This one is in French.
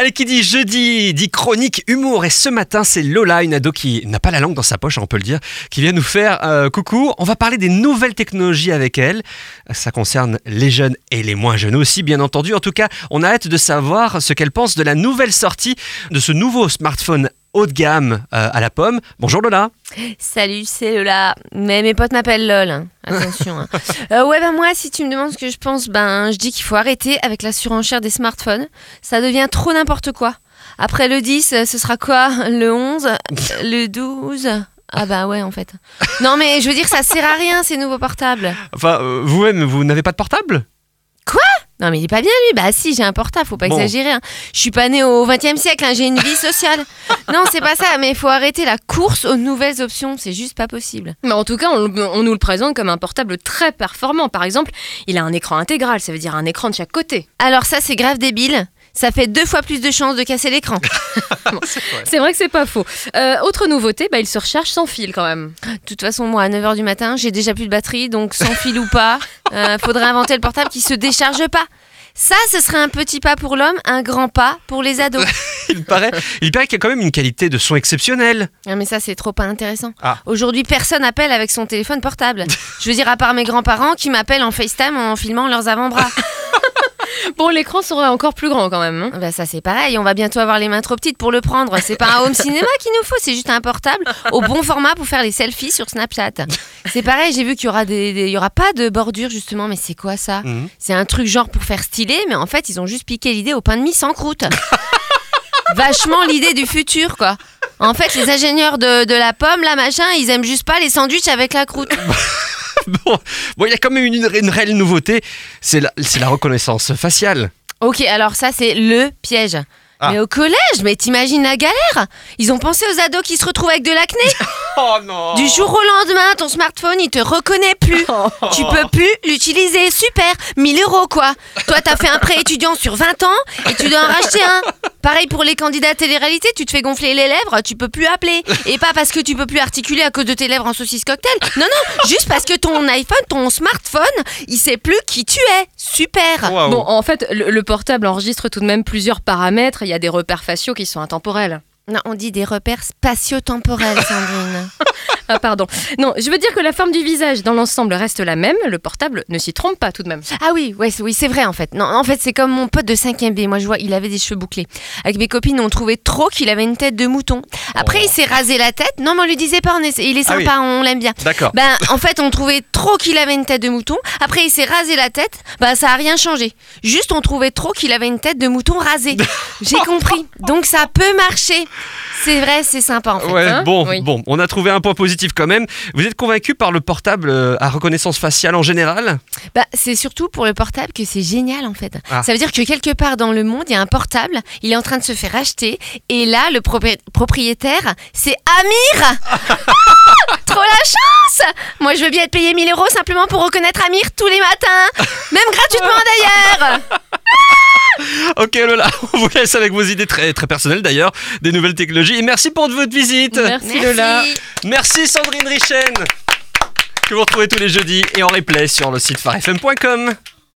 Allez, qui dit jeudi, dit chronique, humour. Et ce matin, c'est Lola, une ado qui n'a pas la langue dans sa poche, on peut le dire, qui vient nous faire euh, coucou. On va parler des nouvelles technologies avec elle. Ça concerne les jeunes et les moins jeunes aussi, bien entendu. En tout cas, on a hâte de savoir ce qu'elle pense de la nouvelle sortie de ce nouveau smartphone haut de gamme euh, à la pomme. Bonjour Lola. Salut, c'est Lola. Mais mes potes m'appellent LOL. hein. Attention. hein. Euh, ouais, ben moi, si tu me demandes ce que je pense, ben je dis qu'il faut arrêter avec la surenchère des smartphones. Ça devient trop n'importe quoi. Après le 10, euh, ce sera quoi? Le 11 euh, Le 12 Ah bah ouais, en fait. Non, mais je veux dire, ça sert à rien, ces nouveaux portables. Enfin, euh, vous-même, vous n'avez pas de portable? Non, mais il est pas bien, lui. Bah si, j'ai un portable, faut pas Bon. exagérer. hein. Je suis pas née au 20 e siècle, hein, j'ai une vie sociale. Non, c'est pas ça, mais il faut arrêter la course aux nouvelles options. C'est juste pas possible. Mais en tout cas, on, on nous le présente comme un portable très performant. Par exemple, il a un écran intégral, ça veut dire un écran de chaque côté. Alors ça, c'est grave débile. Ça fait deux fois plus de chances de casser l'écran. C'est vrai que c'est pas faux. Euh, autre nouveauté, bah, il se recharge sans fil quand même. De toute façon, moi, à 9h du matin, j'ai déjà plus de batterie, donc sans fil ou pas, euh, faudrait inventer le portable qui se décharge pas. Ça, ce serait un petit pas pour l'homme, un grand pas pour les ados. Il paraît, il paraît qu'il y a quand même une qualité de son exceptionnelle. Ah, mais ça, c'est trop pas intéressant. Ah. Aujourd'hui, personne appelle avec son téléphone portable. Je veux dire, à part mes grands-parents qui m'appellent en FaceTime en filmant leurs avant-bras. Bon, l'écran serait encore plus grand quand même. hein. bah, ça, c'est pareil. On va bientôt avoir les mains trop petites pour le prendre. C'est pas un home cinéma qu'il nous faut, c'est juste un portable au bon format pour faire les selfies sur Snapchat. C'est pareil, j'ai vu qu'il y aura des, des- il y aura pas de bordure justement, mais c'est quoi ça? Mhm. C'est un truc genre pour faire stylé, mais en fait, ils ont juste piqué l'idée au pain de mie sans croûte. Vachement l'idée du futur, quoi. En fait, les ingénieurs de, de la pomme, là, machin, ils aiment juste pas les sandwichs avec la croûte. Bon, bon, il y a quand même une, une réelle nouveauté, c'est la, c'est la reconnaissance faciale. Ok, alors ça, c'est le piège. Ah. Mais au collège, mais t'imagines la galère? Ils ont pensé aux ados qui se retrouvent avec de l'acné? Oh non Du jour au lendemain, ton smartphone, il te reconnaît plus. Tu peux plus l'utiliser. Super 1000 euros, quoi. Toi, t'as fait un prêt étudiant sur 20 ans et tu dois en racheter un. Pareil pour les candidats télé-réalité, tu te fais gonfler les lèvres, tu peux plus appeler. Et pas parce que tu peux plus articuler à cause de tes lèvres en saucisse cocktail. Non, non, juste parce que ton iPhone, ton smartphone, il sait plus qui tu es. Super. Bon, en fait, le, le portable enregistre tout de même plusieurs paramètres. Il y a des repères faciaux qui sont intemporels. On dit des repères spatio-temporels, Sandrine. Ah, pardon. Non, je veux dire que la forme du visage dans l'ensemble reste la même. Le portable ne s'y trompe pas tout de même. Ah oui, ouais, c'est- oui, c'est vrai en fait. Non, en fait, c'est comme mon pote de 5ème B. Moi, je vois, il avait des cheveux bouclés. Avec mes copines, on trouvait trop qu'il avait une tête de mouton. Après, il s'est rasé la tête. Non, mais on lui disait pas, on est- il est Ah oui. sympa, on l'aime bien. D'accord. Ben, en fait, on trouvait trop qu'il avait une tête de mouton. Après, il s'est rasé la tête. Ben, ça a rien changé. Juste, on trouvait trop qu'il avait une tête de mouton rasée. J'ai compris. Donc, ça peut marcher. C'est vrai, c'est sympa en fait. Ouais, hein bon, Oui. bon, on a trouvé un point positif quand même. Vous êtes convaincu par le portable euh, à reconnaissance faciale en général? Bah, c'est surtout pour le portable que c'est génial en fait. Ah. Ça veut dire que quelque part dans le monde, il y a un portable, il est en train de se faire acheter, et là, le propri- propriétaire, c'est Amir Ah Trop la chance Moi, je veux bien être payé 1000 euros simplement pour reconnaître Amir tous les matins, même gratuitement d'ailleurs Ok Lola, on vous laisse avec vos idées très, très personnelles d'ailleurs, des nouvelles technologies. Et merci pour votre visite. Merci, Lola. Merci Sandrine Richen, que vous retrouvez tous les jeudis et en replay sur le site farfm.com.